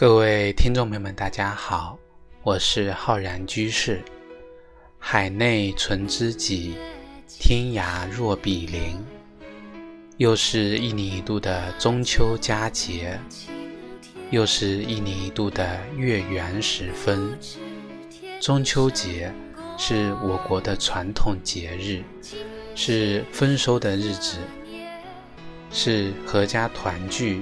各位听众朋友们，大家好，我是浩然居士。海内存知己，天涯若比邻。又是一年一度的中秋佳节，又是一年一度的月圆时分。中秋节是我国的传统节日，是丰收的日子，是阖家团聚。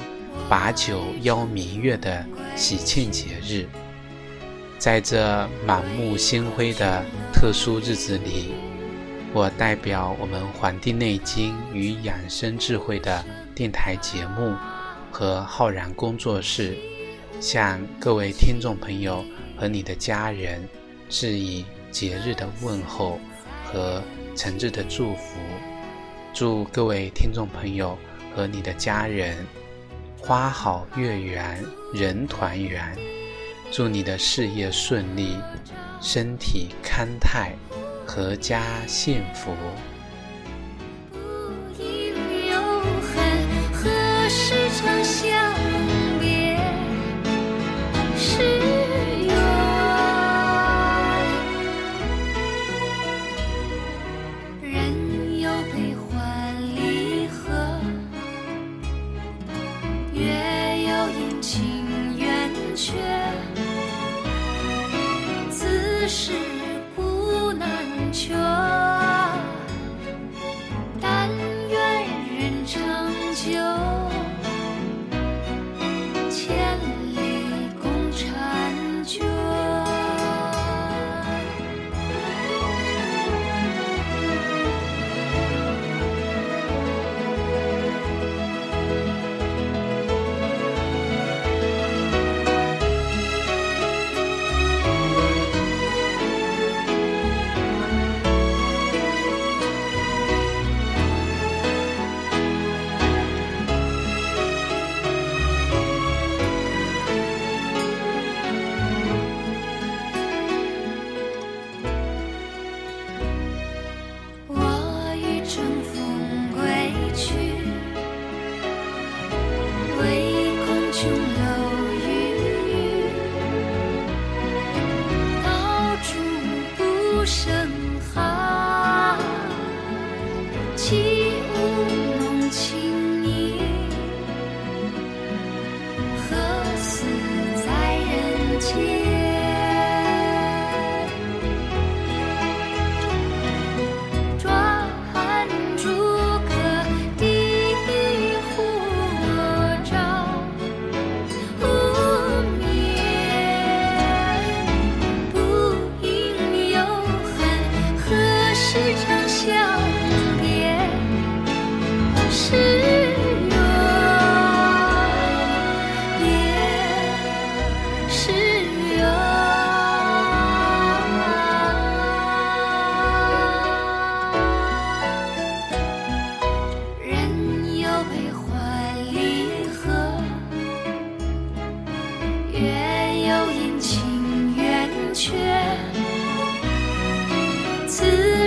把酒邀明月的喜庆节日，在这满目星辉的特殊日子里，我代表我们《黄帝内经与养生智慧》的电台节目和浩然工作室，向各位听众朋友和你的家人致以节日的问候和诚挚的祝福，祝各位听众朋友和你的家人。花好月圆人团圆，祝你的事业顺利，身体康泰，阖家幸福。是琼楼玉宇高处不胜寒起舞弄清影何似在人间？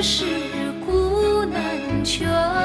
世故难全。